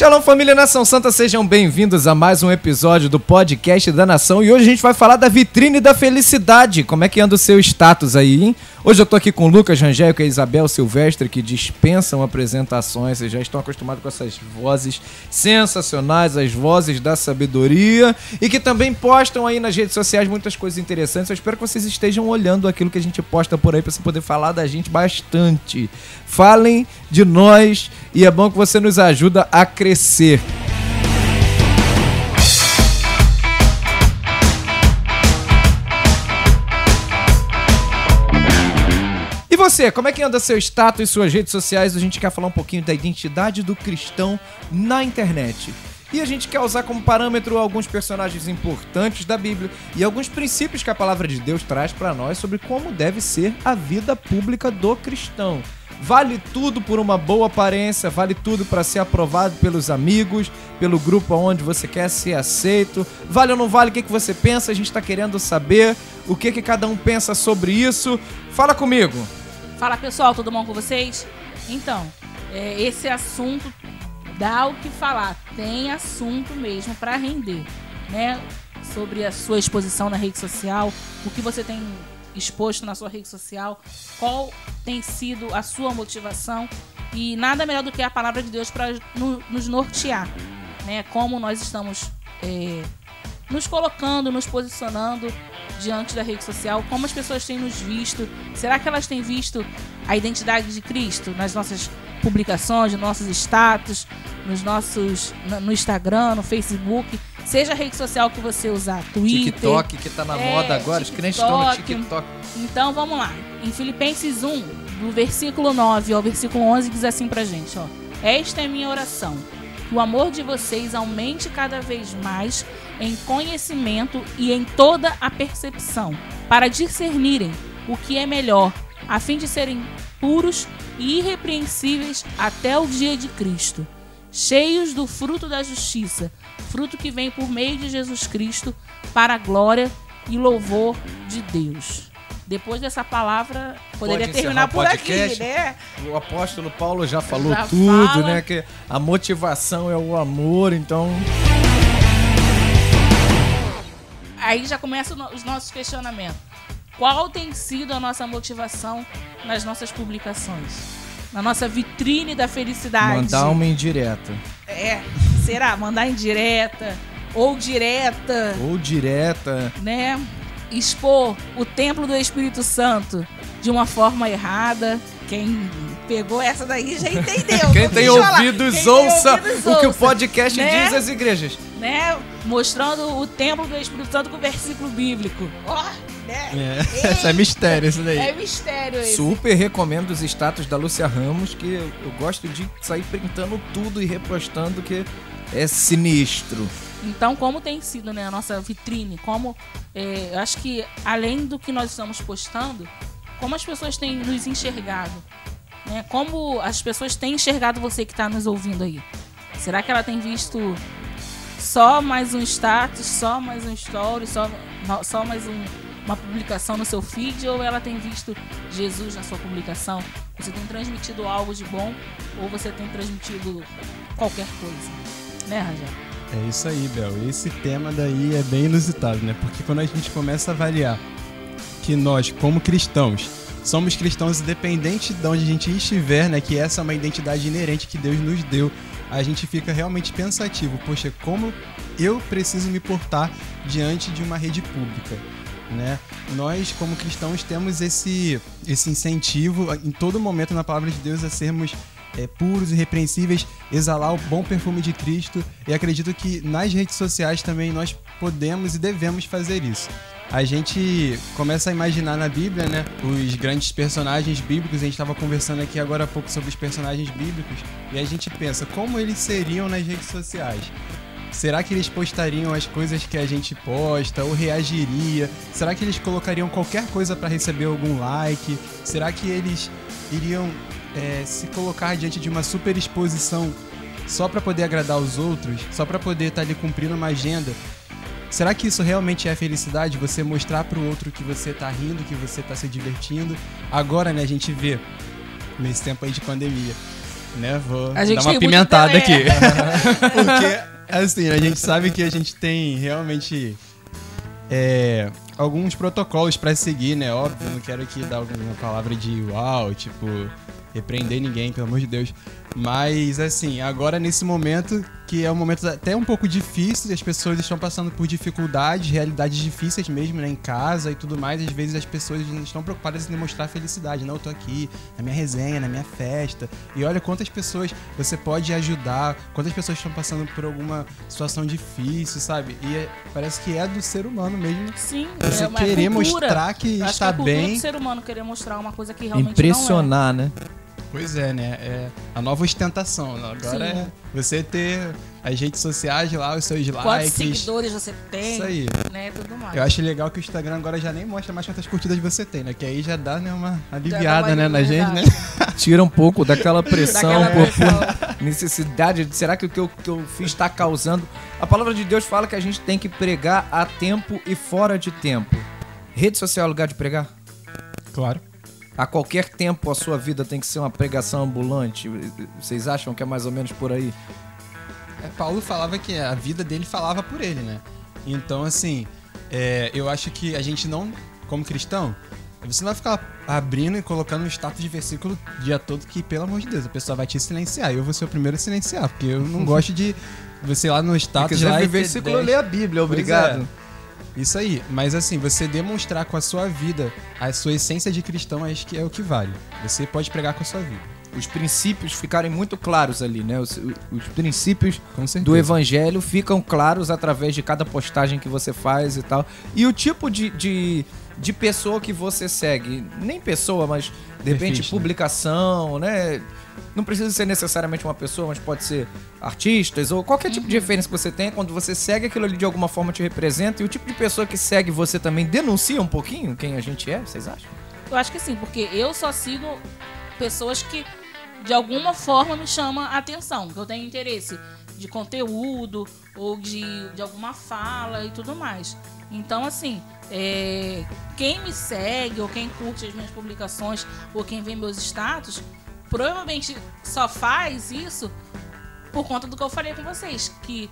Shalom família Nação Santa, sejam bem-vindos a mais um episódio do podcast da Nação e hoje a gente vai falar da vitrine da felicidade. Como é que anda o seu status aí, hein? Hoje eu tô aqui com o Lucas Rangel e a Isabel Silvestre que dispensam apresentações, vocês já estão acostumados com essas vozes sensacionais, as vozes da sabedoria e que também postam aí nas redes sociais muitas coisas interessantes. Eu espero que vocês estejam olhando aquilo que a gente posta por aí para você poder falar da gente bastante. Falem de nós e é bom que você nos ajuda a crescer. E você, como é que anda seu status e suas redes sociais? A gente quer falar um pouquinho da identidade do cristão na internet. E a gente quer usar como parâmetro alguns personagens importantes da Bíblia e alguns princípios que a palavra de Deus traz para nós sobre como deve ser a vida pública do cristão. Vale tudo por uma boa aparência, vale tudo para ser aprovado pelos amigos, pelo grupo onde você quer ser aceito. Vale ou não vale? O que, que você pensa? A gente está querendo saber o que, que cada um pensa sobre isso. Fala comigo. Fala pessoal, tudo bom com vocês? Então, é, esse assunto dá o que falar, tem assunto mesmo para render, né? Sobre a sua exposição na rede social, o que você tem exposto na sua rede social, qual tem sido a sua motivação? E nada melhor do que a palavra de Deus para no, nos nortear, né? Como nós estamos é, nos colocando, nos posicionando diante da rede social, como as pessoas têm nos visto, será que elas têm visto a identidade de Cristo nas nossas publicações, nos nossos status, nos nossos no Instagram, no Facebook, seja a rede social que você usar, Twitter, TikTok que tá na é, moda agora, os crentes estão no TikTok. Então vamos lá. Em Filipenses 1, do versículo 9 ao versículo 11 diz assim pra gente, ó: Esta é minha oração, que o amor de vocês aumente cada vez mais em conhecimento e em toda a percepção, para discernirem o que é melhor, a fim de serem puros e irrepreensíveis até o dia de Cristo, cheios do fruto da justiça, fruto que vem por meio de Jesus Cristo, para a glória e louvor de Deus. Depois dessa palavra, poderia Pode terminar por podcast. aqui, né? O apóstolo Paulo já falou Já tudo, fala. né? Que a motivação é o amor, então. Aí já começam os nossos questionamentos. Qual tem sido a nossa motivação nas nossas publicações? Na nossa vitrine da felicidade? Mandar uma indireta. É, será? Mandar em direta ou direta, Ou direta. né? Expor o templo do Espírito Santo de uma forma errada. Quem pegou essa daí já entendeu. Quem tem ouvidos, Quem tem ouça ouvidos, o que o podcast né? diz às igrejas. Né? Mostrando o templo do Espírito Santo com versículo bíblico. Ó, né? É, isso é mistério, isso daí. É mistério esse. Super recomendo os status da Lúcia Ramos, que eu eu gosto de sair printando tudo e repostando, que é sinistro. Então, como tem sido né, a nossa vitrine? Como é, eu acho que além do que nós estamos postando, como as pessoas têm nos enxergado? Né? Como as pessoas têm enxergado você que está nos ouvindo aí? Será que ela tem visto só mais um status, só mais um story, só, só mais um- uma publicação no seu feed? Ou ela tem visto Jesus na sua publicação? Você tem transmitido algo de bom ou você tem transmitido qualquer coisa? Né, Rangel? É isso aí, Bel. Esse tema daí é bem inusitado, né? Porque quando a gente começa a avaliar que nós, como cristãos, somos cristãos independente de onde a gente estiver, né? Que essa é uma identidade inerente que Deus nos deu. A gente fica realmente pensativo. Poxa, como eu preciso me portar diante de uma rede pública? Né? Nós, como cristãos, temos esse, esse incentivo em todo momento na palavra de Deus a sermos é, puros e irrepreensíveis, exalar o bom perfume de Cristo. E acredito que nas redes sociais também nós podemos e devemos fazer isso. A gente começa a imaginar na Bíblia, né, os grandes personagens bíblicos. A gente estava conversando aqui agora há pouco sobre os personagens bíblicos e a gente pensa como eles seriam nas redes sociais. Será que eles postariam as coisas que a gente posta ou reagiria? Será que eles colocariam qualquer coisa para receber algum like? Será que eles iriam é, se colocar diante de uma super exposição só para poder agradar os outros? Só para poder estar ali cumprindo uma agenda? Será que isso realmente é felicidade? Você mostrar pro outro que você tá rindo, que você tá se divertindo? Agora, né, a gente vê nesse tempo aí de pandemia né, vou A gente dar uma pimentada aqui. Porque, assim, a gente sabe que a gente tem realmente é, alguns protocolos pra seguir, né? Óbvio, não quero aqui dar alguma palavra de uau, tipo, repreender ninguém, pelo amor de Deus. Mas, assim, agora nesse momento, que é um momento até um pouco difícil, as pessoas estão passando por dificuldades, realidades difíceis mesmo, né? Em casa e tudo mais. Às vezes as pessoas estão preocupadas em demonstrar felicidade. Não, eu tô aqui na minha resenha, na minha festa. E olha quantas pessoas você pode ajudar, quantas pessoas estão passando por alguma situação difícil, sabe? E é- parece que é do ser humano mesmo. Sim, Você é uma querer cultura. mostrar que Eu acho está que é a bem. do ser humano querer mostrar uma coisa que realmente Impressionar, né? Pois é, né? É a nova ostentação. Agora Sim. é você ter as redes sociais lá, os seus. Quantos likes. seguidores você tem, Isso aí. né, tudo mais. Eu acho legal que o Instagram agora já nem mostra mais quantas curtidas você tem, né? Que aí já dá né, uma aliviada, uma né, na gente, né? Tira um pouco daquela pressão, Daquela pressão. por necessidade. de Será que o que eu, que eu fiz está causando? A palavra de Deus fala que a gente tem que pregar a tempo e fora de tempo. Rede social é lugar de pregar? Claro. A qualquer tempo a sua vida tem que ser uma pregação ambulante. Vocês acham que é mais ou menos por aí? É, Paulo falava que a vida dele falava por ele, né? Então, assim, é, eu acho que a gente não, como cristão, você não vai ficar abrindo e colocando status de versículo o dia todo que, pelo amor de Deus, a pessoa vai te silenciar. Eu vou ser o primeiro a silenciar, porque eu não gosto de você ir lá no Se status quiser lá ver versículo, 10. lê a Bíblia, Pois obrigado. É. Isso aí, mas assim, você demonstrar com a sua vida a sua essência de cristão, acho que é o que vale. Você pode pregar com a sua vida. Os princípios ficarem muito claros ali, né? Os, os princípios do evangelho ficam claros através de cada postagem que você faz e tal. E o tipo de, de, de pessoa que você segue, nem pessoa, mas de repente né? publicação, né? Não precisa ser necessariamente uma pessoa, mas pode ser artistas ou qualquer tipo de referência que você tenha. Quando você segue aquilo ali de alguma forma te representa. E o tipo de pessoa que segue você também denuncia um pouquinho quem a gente é, vocês acham? Eu acho que sim, porque eu só sigo pessoas que de alguma forma me chamam a atenção, que eu tenho interesse de conteúdo ou de, de alguma fala e tudo mais. Então, assim, é, quem me segue ou quem curte as minhas publicações ou quem vê meus status, provavelmente só faz isso por conta do que eu falei com vocês, que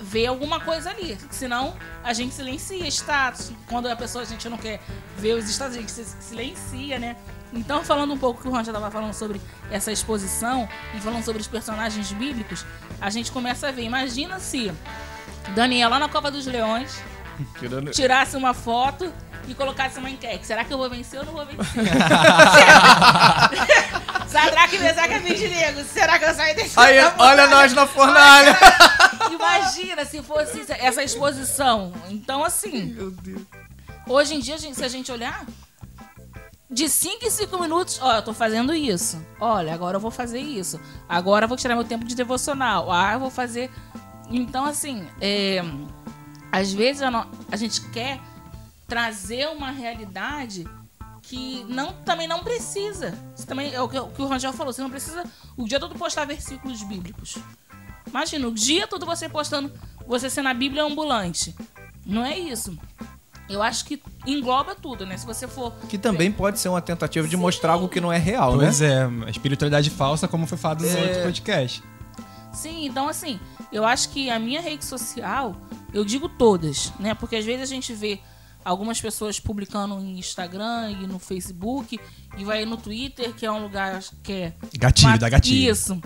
vê alguma coisa ali. Senão, a gente silencia status. Quando a pessoa, a gente não quer ver os status, a gente silencia, né? Então, falando um pouco que o Ron já estava falando sobre essa exposição e falando sobre os personagens bíblicos, a gente começa a ver. Imagina se Daniel lá na Copa dos Leões tirasse uma foto e colocasse uma enquete. Será que eu vou vencer ou não vou vencer? Sadraque, Mesaque e Abednego. Será que eu saio desse Aí, olha nós na fornalha! Imagina se fosse essa exposição. Então, assim, Meu Deus. hoje em dia, se a gente olhar, de 5 em 5 minutos, ó, eu tô fazendo isso. Olha, agora eu vou fazer isso. Agora eu vou tirar meu tempo de devocional. Ah, eu vou fazer. Então, assim, é, às vezes a, no- a gente quer trazer uma realidade que não, também não precisa. Isso também é o que, o que o Rangel falou. Você não precisa o dia todo postar versículos bíblicos. Imagina, o dia todo você postando, você sendo a Bíblia ambulante. Não é isso. Eu acho que engloba tudo, né? Se você for. Que também pode ser uma tentativa de mostrar algo que não é real, né? Pois é, a espiritualidade falsa, como foi falado no É. outro podcast. Sim, então assim, eu acho que a minha rede social, eu digo todas, né? Porque às vezes a gente vê algumas pessoas publicando no Instagram e no Facebook e vai no Twitter, que é um lugar que é Gatilho, uma- dá gatilho. Isso.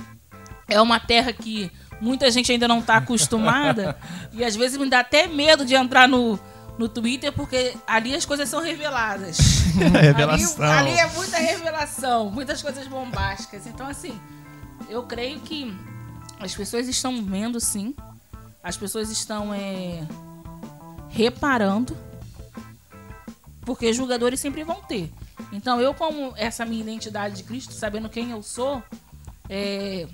É uma terra que muita gente ainda não tá acostumada e às vezes me dá até medo de entrar no no Twitter porque ali as coisas são reveladas. Revelação. Ali, ali é muita revelação, muitas coisas bombásticas. Então, assim, eu creio que as pessoas estão vendo, sim. As pessoas estão é, reparando. Porque julgadores sempre vão ter. Então, eu, como essa minha identidade de Cristo, sabendo quem eu sou, é,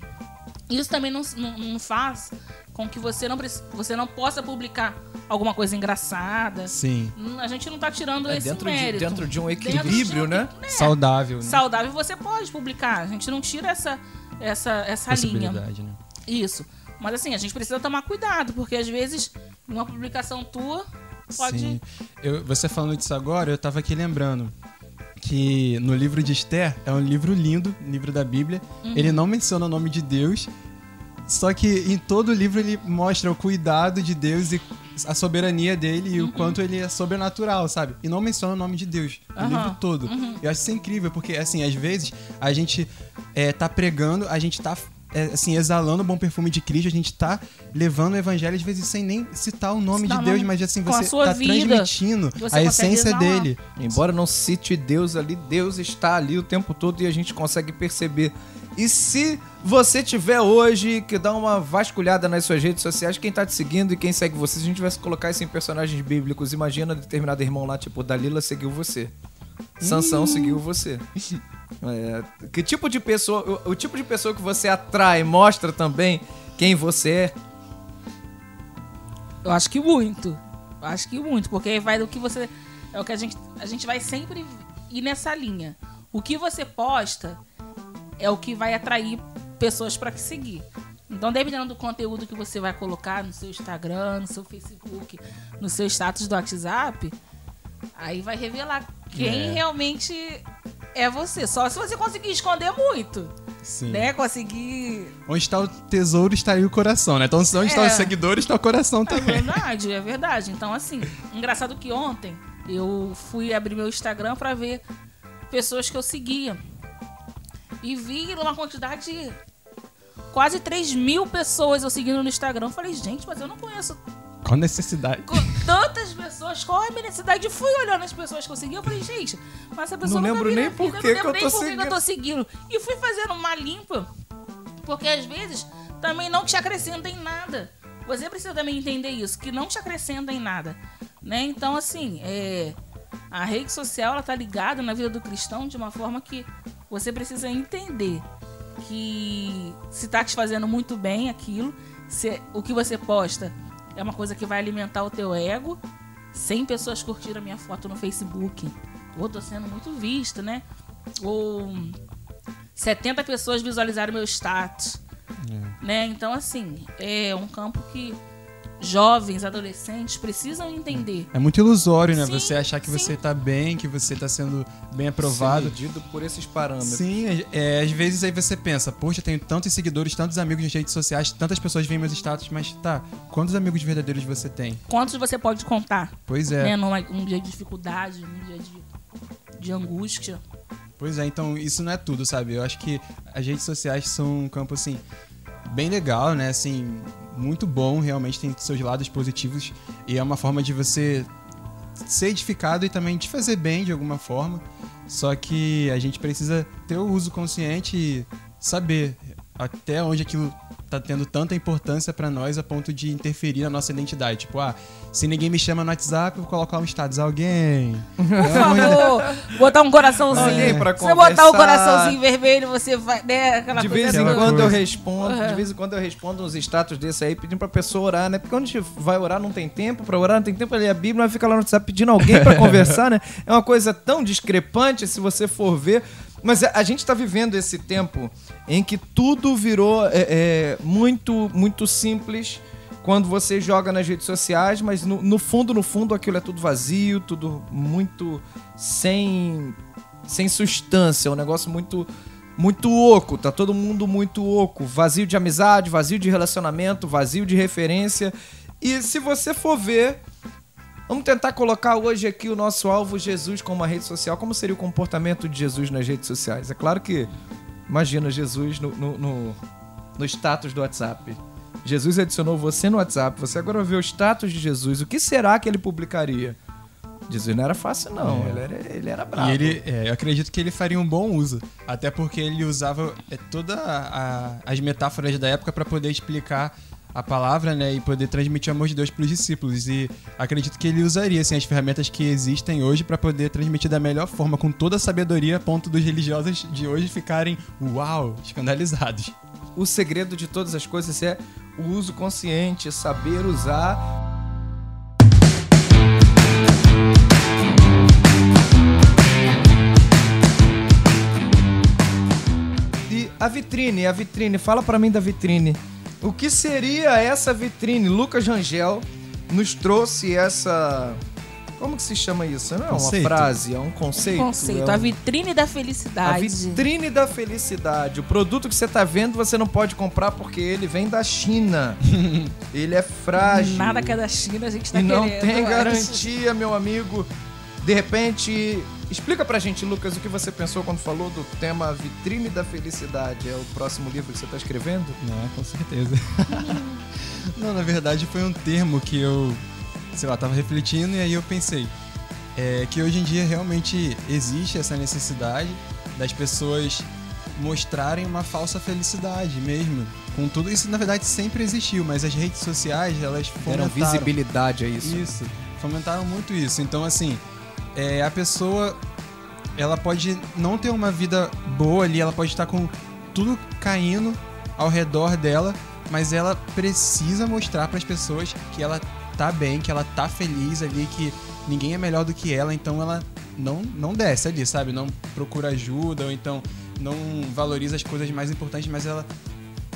isso também não, não, não faz com que você não, você não possa publicar alguma coisa engraçada. Sim. A gente não tá tirando É esse dentro de, mérito. dentro de um Dentro de equilíbrio, um- né? É, Saudável. né? Saudável você pode publicar. A gente não tira essa, essa, essa linha. Né? Isso. Mas assim, a gente precisa tomar cuidado, porque às vezes uma publicação tua pode. Sim. Eu, você falando disso agora, eu tava aqui lembrando que no livro de Esther é um livro lindo, livro da Bíblia. Uhum. Ele não menciona o nome de Deus, só que em todo o livro ele mostra o cuidado de Deus e a soberania dele e Uhum. o quanto ele é sobrenatural, sabe? E não menciona o nome de Deus no Aham. livro todo. Uhum. Eu acho isso incrível, porque, assim, às vezes a gente é, tá pregando, a gente tá. É, assim, exalando o bom perfume de Cristo, a gente tá levando o evangelho, às vezes, sem nem citar o nome Citar de o Deus, nome mas assim, com a você sua tá vida, transmitindo você a consegue essência exalar. dele. Embora não cite Deus ali, Deus está ali o tempo todo e a gente consegue perceber. E se você tiver hoje que dá uma vasculhada nas suas redes sociais, quem tá te seguindo e quem segue você, se a gente tivesse que colocar isso em personagens bíblicos, imagina determinado irmão lá, tipo, Dalila seguiu você. Sansão seguiu você. É, que tipo de pessoa, o, o tipo de pessoa que você atrai mostra também quem você é. Eu acho que muito. Eu acho que muito, porque vai do que você. É o que a gente. A gente vai sempre ir nessa linha. O que você posta é o que vai atrair pessoas pra te seguir. Então, dependendo do conteúdo que você vai colocar no seu Instagram, no seu Facebook, no seu status do WhatsApp, aí vai revelar quem É. realmente é você. Só se você conseguir esconder muito, Sim. né? Conseguir Onde está o tesouro, está aí o coração, né? Então, onde estão É. os seguidores, está o coração É também. verdade, é verdade. Então, assim, engraçado que ontem eu fui abrir meu Instagram pra ver pessoas que eu seguia. E vi uma quantidade de quase 3 mil pessoas eu seguindo no Instagram. Eu falei, gente, mas eu não conheço Qual necessidade? co- tantas pessoas. Qual é a minha necessidade? Fui olhando as pessoas que eu segui. Eu falei, gente, mas essa pessoa Não lembro nem por que eu tô que eu seguindo. tô seguindo. E fui fazendo uma limpa. Porque às vezes também não te acrescenta em nada. Você precisa também entender isso, que não te acrescenta em nada. Né? Então, assim, é, a rede social ela tá ligada na vida do cristão de uma forma que você precisa entender que se tá te fazendo muito bem aquilo, se o que você posta é uma coisa que vai alimentar o teu ego. 100 pessoas curtiram a minha foto no Facebook. Ou tô sendo muito vista, né? Ou 70 pessoas visualizaram meu status. Né? Então, assim, é um campo que jovens, adolescentes precisam entender. É muito ilusório, né? Sim, você achar que sim. você tá bem, que você tá sendo bem Ser aprovado. medido por esses parâmetros. Sim, é, às vezes aí você pensa, poxa, tenho tantos seguidores, tantos amigos nas redes sociais, tantas pessoas veem meus status, mas tá, quantos amigos verdadeiros você tem? Quantos você pode contar? Pois é. Né? Numa, um dia de dificuldade, num dia de, de angústia. Pois é, então isso não é tudo, sabe? Eu acho que as redes sociais são um campo, assim, bem legal, né? Assim, muito bom, realmente tem seus lados positivos e é uma forma de você ser edificado e também te fazer bem de alguma forma. Só que a gente precisa ter o uso consciente e saber até onde aquilo tá tendo tanta importância pra nós a ponto de interferir na nossa identidade. Tipo, ah, se ninguém me chama no WhatsApp, eu vou colocar um status. Alguém. Por favor, botar um coraçãozinho. Alguém pra Se você botar o conversar. coraçãozinho vermelho, você vai. Né, aquela De coisa vez em quando eu respondo, de Uhum. vez em quando eu respondo uns status desse aí pedindo pra pessoa orar, né? Porque quando a gente vai orar não tem tempo, pra orar não tem tempo pra ler a Bíblia, vai ficar lá no WhatsApp pedindo alguém pra conversar, né? É uma coisa tão discrepante se você for ver. Mas a gente tá vivendo esse tempo em que tudo virou é, é, muito, muito simples quando você joga nas redes sociais, mas no, no fundo, no fundo, aquilo é tudo vazio, tudo muito sem, sem substância, é um negócio muito muito oco, tá todo mundo muito oco, vazio de amizade, vazio de relacionamento, vazio de referência. E se você for ver, vamos tentar colocar hoje aqui o nosso alvo Jesus como uma rede social. Como seria o comportamento de Jesus nas redes sociais? É claro que imagina Jesus no, no, no, no status do WhatsApp. Jesus adicionou você no WhatsApp, você agora ver o status de Jesus. O que será que ele publicaria? Jesus não era fácil, não. É. Ele, era, ele era bravo. E ele, é, eu acredito que ele faria um bom uso. Até porque ele usava é, todas as metáforas da época para poder explicar a palavra, né? E poder transmitir o amor de Deus para os discípulos. E acredito que ele usaria assim, as ferramentas que existem hoje para poder transmitir da melhor forma, com toda a sabedoria, a ponto dos religiosos de hoje ficarem, uau, escandalizados. O segredo de todas as coisas é o uso consciente, saber usar. E a vitrine, a vitrine, fala pra mim da vitrine. O que seria essa vitrine? Lucas Rangel nos trouxe essa Como que se chama isso? Não é Conceito. uma frase, é um conceito. Conceito, é a um- vitrine da A felicidade. vitrine da felicidade. O produto que você tá vendo, você não pode comprar porque ele vem da China. ele é frágil. Nada que é da China, a gente tá e não querendo. tem garantia, meu amigo. De repente, explica pra gente, Lucas, o que você pensou quando falou do tema Vitrine da Felicidade. É o próximo livro que você tá escrevendo? Não, com certeza. Não, na verdade foi um termo que eu, sei lá, tava refletindo e aí eu pensei é, que hoje em dia realmente existe essa necessidade das pessoas mostrarem uma falsa felicidade mesmo. Com tudo isso, na verdade, sempre existiu, mas as redes sociais, elas Deram fomentaram visibilidade a isso. isso, fomentaram muito isso. Então, assim, é, a pessoa ela pode não ter uma vida boa ali, ela pode estar com tudo caindo ao redor dela, mas ela precisa mostrar para as pessoas que ela tá bem, que ela tá feliz ali, que ninguém é melhor do que ela, então ela não, não desce ali, sabe? Não procura ajuda, ou então não valoriza as coisas mais importantes, mas ela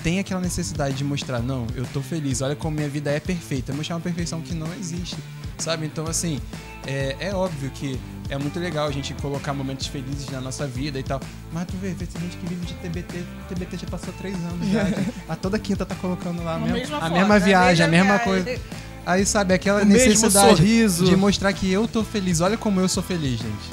tem aquela necessidade de mostrar, não, eu tô feliz, olha como minha vida é perfeita, mostrar uma perfeição que não existe, sabe? Então, assim, é, é óbvio que é muito legal a gente colocar momentos felizes na nossa vida e tal, mas tu vê, vê tem gente que vive de TBT, TBT já passou três anos já, a toda quinta tá colocando lá a, A mesma, mesma a foto, mesma a viagem, a mesma mesma viagem. coisa. Aí, sabe, aquela O mesmo necessidade sorriso. de mostrar que eu tô feliz, olha como eu sou feliz, gente.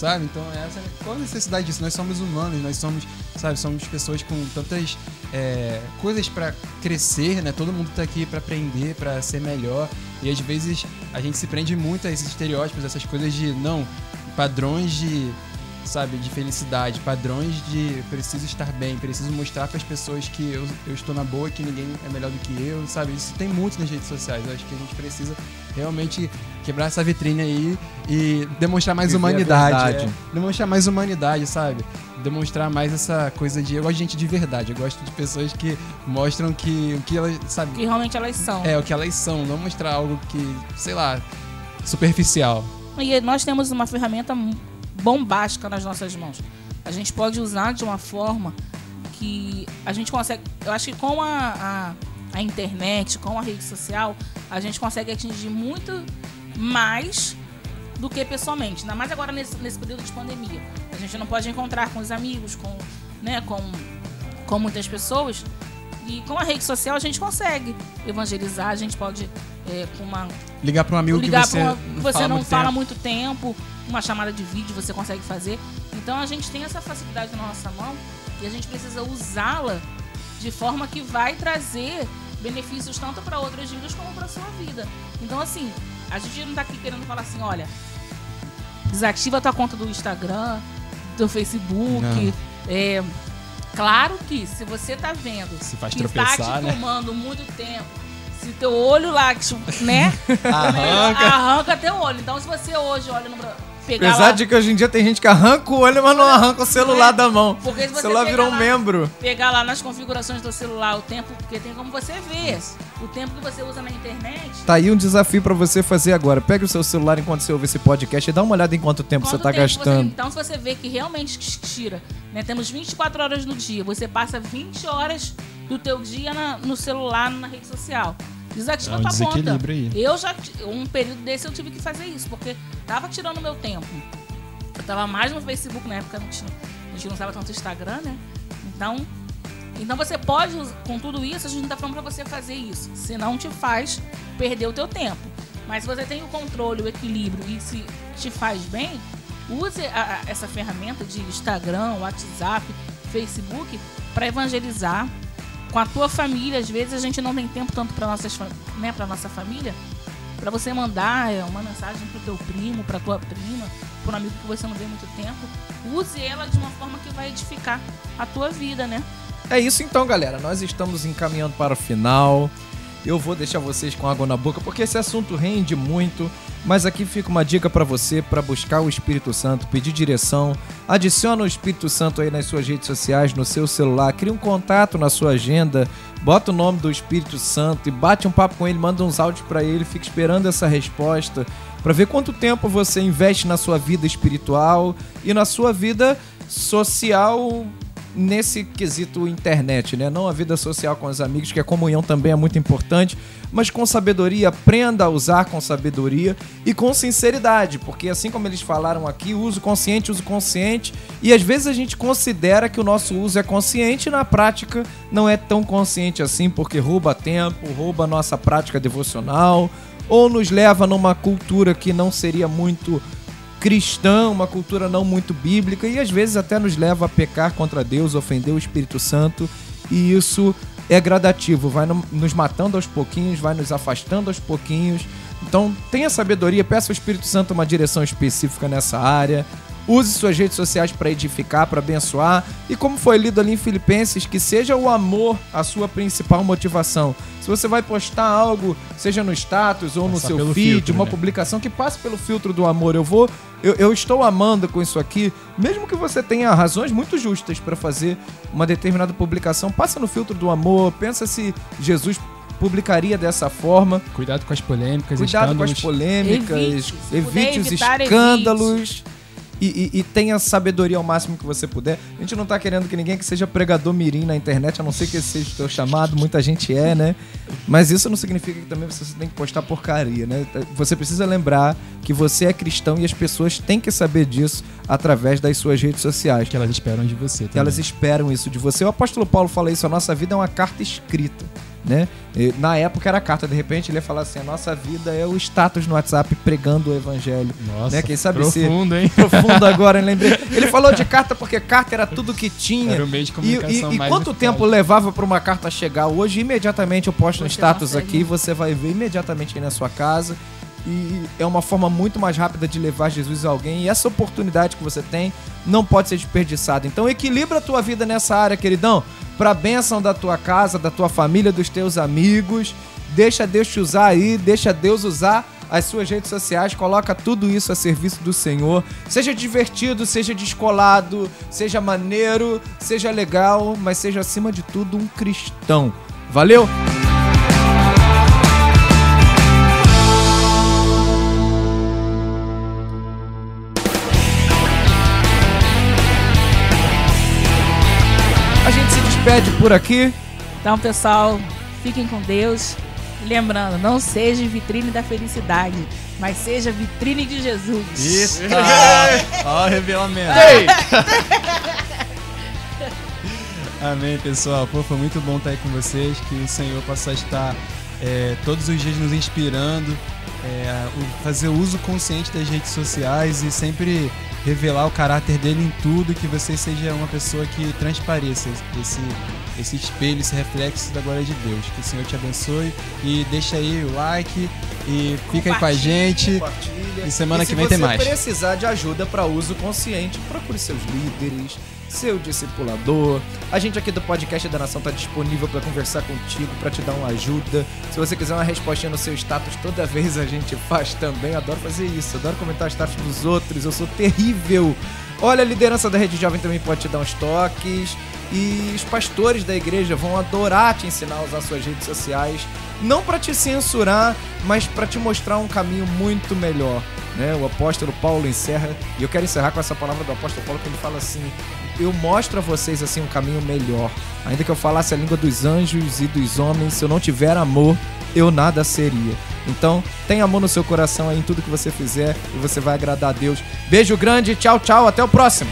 Sabe? Então, essa, qual a necessidade disso? Nós somos humanos, nós somos, sabe, somos pessoas com tantas é, coisas pra crescer, né? Todo mundo tá aqui pra aprender, pra ser melhor. E às vezes a gente se prende muito a esses estereótipos, essas coisas de, não, padrões de, sabe, de felicidade, padrões de preciso estar bem, preciso mostrar pras pessoas que eu, eu estou na boa, que ninguém é melhor do que eu, sabe? Isso tem muito nas redes sociais. Eu acho que a gente precisa realmente quebrar essa vitrine aí e demonstrar mais humanidade. verdade. é. demonstrar mais humanidade, sabe? Demonstrar mais essa coisa de. Eu gosto de gente de verdade, eu gosto de pessoas que mostram que o que elas, sabe? Que realmente elas são. É, o que elas são, não mostrar algo que, sei lá, superficial. E nós temos uma ferramenta bombástica nas nossas mãos. A gente pode usar de uma forma que a gente consegue. Eu acho que com a, a, a internet, com a rede social, a gente consegue atingir muito mais do que pessoalmente. Ainda mais agora nesse, nesse período de pandemia. A gente não pode encontrar com os amigos, com, né, com, com muitas pessoas. E com a rede social a gente consegue evangelizar, a gente pode, é, com uma Ligar pra um amigo ligar que você, uma- não você fala não muito fala muito tempo, uma chamada de vídeo você consegue fazer. Então a gente tem essa facilidade na nossa mão e a gente precisa usá-la de forma que vai trazer benefícios tanto para outras vidas como para sua vida. Então assim, a gente não tá aqui querendo falar assim, olha, desativa a tua conta do Instagram, do Facebook, é, Claro que se você tá vendo Se faz que tá tropeçar, te né? tomando muito tempo, se teu olho lá, né? Arranca. Arranca teu olho. Então, se você hoje olha no. Pegar Apesar lá, de que hoje em dia tem gente que arranca o olho, mas não arranca o celular da mão. Porque se O você celular pegar virou um lá- membro. pegar lá nas configurações do celular o tempo, porque tem como você ver o tempo que você usa na internet. Tá aí um desafio pra você fazer agora. Pega o seu celular enquanto você ouve esse podcast e dá uma olhada em quanto tempo Quanto você tá tempo gastando. então, se você vê que realmente tira, né? Temos 24 horas no dia, você passa 20 horas do teu dia na- no celular, na rede social. Desativa É um tua conta. aí. Eu já, um período desse eu tive que fazer isso, porque tava tirando meu tempo. Eu tava mais no Facebook, na época não tinha, a gente não usava tanto Instagram, né? Então, então você pode, com tudo isso, a gente não tá falando pra você fazer isso. Se não te faz perder o teu tempo. Mas se você tem o controle, o equilíbrio e se te faz bem, use a- a- essa ferramenta de Instagram, WhatsApp, Facebook para evangelizar com a tua família. Às vezes a gente não tem tempo tanto para nossas né, para nossa família, para você mandar é, uma mensagem pro teu primo, pra tua prima, para um amigo que você não vê muito tempo. Use ela de uma forma que vai edificar a tua vida, né? É isso então, galera. Nós estamos encaminhando para o final. Eu vou deixar vocês com água na boca porque esse assunto rende muito, mas aqui fica uma dica para você para buscar o Espírito Santo, pedir direção. Adiciona o Espírito Santo aí nas suas redes sociais, no seu celular, cria um contato na sua agenda, bota o nome do Espírito Santo e bate um papo com ele, manda uns áudios para ele, fica esperando essa resposta para ver quanto tempo você investe na sua vida espiritual e na sua vida social nesse quesito internet, né? Não a vida social com os amigos, que a comunhão também é muito importante, mas com sabedoria, aprenda a usar com sabedoria e com sinceridade, porque assim como eles falaram aqui, uso consciente, uso consciente, e às vezes a gente considera que o nosso uso é consciente e na prática não é tão consciente assim, porque rouba tempo, rouba a nossa prática devocional, ou nos leva numa cultura que não seria muito cristã, uma cultura não muito bíblica e às vezes até nos leva a pecar contra Deus, ofender o Espírito Santo, e isso é gradativo, vai nos matando aos pouquinhos, vai nos afastando aos pouquinhos. Então, tenha sabedoria, peça ao Espírito Santo uma direção específica nessa área. Use suas redes sociais para edificar, para abençoar. E como foi lido ali em Filipenses, que seja o amor a sua principal motivação. Se você vai postar algo, seja no status ou no seu feed, filtro, uma né? publicação que passe pelo filtro do amor. Eu vou, eu, eu estou amando com isso aqui, mesmo que você tenha razões muito justas para fazer uma determinada publicação, passa no filtro do amor, pensa se Jesus publicaria dessa forma. Cuidado com as polêmicas, Cuidado escândalos. com as polêmicas, evite, evite os escândalos. Evite e, e, e, tenha sabedoria ao máximo que você puder. A gente não tá querendo que ninguém que seja pregador mirim na internet, a não ser que esse seja o teu chamado, muita gente é, né? Mas isso não significa que também você tem que postar porcaria, né? Você precisa lembrar que você é cristão e as pessoas têm que saber disso através das suas redes sociais. Que elas esperam de você. Também. Que elas esperam isso de você. O apóstolo Paulo fala isso, a nossa vida é uma carta escrita né? E, na época era carta, de repente ele ia falar assim: a nossa vida é o status no WhatsApp pregando o evangelho. Nossa, né? Quem sabe profundo, hein? Profundo agora, hein? lembrei. Ele falou de carta porque carta era tudo que tinha. Era o meio de comunicação e, e, mais e quanto tempo levava para uma carta chegar? Hoje, imediatamente eu posto você no status aqui, você vai ver imediatamente aí na sua casa. E é uma forma muito mais rápida de levar Jesus a alguém. E essa oportunidade que você tem não pode ser desperdiçada. Então equilibra a tua vida nessa área, queridão para bênção da tua casa, da tua família, dos teus amigos. Deixa Deus te usar aí, deixa Deus usar as suas redes sociais, coloca tudo isso a serviço do Senhor. Seja divertido, seja descolado, seja maneiro, seja legal, mas seja acima de tudo um cristão. Valeu? Despede por aqui. Então, pessoal, fiquem com Deus. Lembrando, não seja vitrine da felicidade, mas seja vitrine de Jesus. Isso! Ó, o revelamento. Amém, pessoal. Pô, foi muito bom estar aí com vocês. Que o Senhor possa estar é, todos os dias nos inspirando, é, fazer uso consciente das redes sociais e sempre revelar o caráter dele em tudo, que você seja uma pessoa que transpareça esse, esse espelho, esse reflexo da glória de Deus. Que o Senhor te abençoe e deixa aí o like e fica aí com a gente. E semana e que vem tem mais. Se você precisar de ajuda para uso consciente, procure seus líderes seu discipulador. A gente aqui do podcast da Nação está disponível para conversar contigo, para te dar uma ajuda. Se você quiser uma respostinha no seu status, toda vez a gente faz também. Adoro fazer isso, adoro comentar o status dos outros. Eu sou terrível. Olha, a liderança da Rede Jovem também pode te dar uns toques. E os pastores da igreja vão adorar te ensinar a usar suas redes sociais, não para te censurar, mas para te mostrar um caminho muito melhor. Né? O apóstolo Paulo encerra, e eu quero encerrar com essa palavra do apóstolo Paulo que ele fala assim: eu mostro a vocês assim um caminho melhor. Ainda que eu falasse a língua dos anjos e dos homens, se eu não tiver amor, eu nada seria. Então, tenha amor no seu coração aí em tudo que você fizer e você vai agradar a Deus. Beijo grande, tchau, tchau, até o próximo.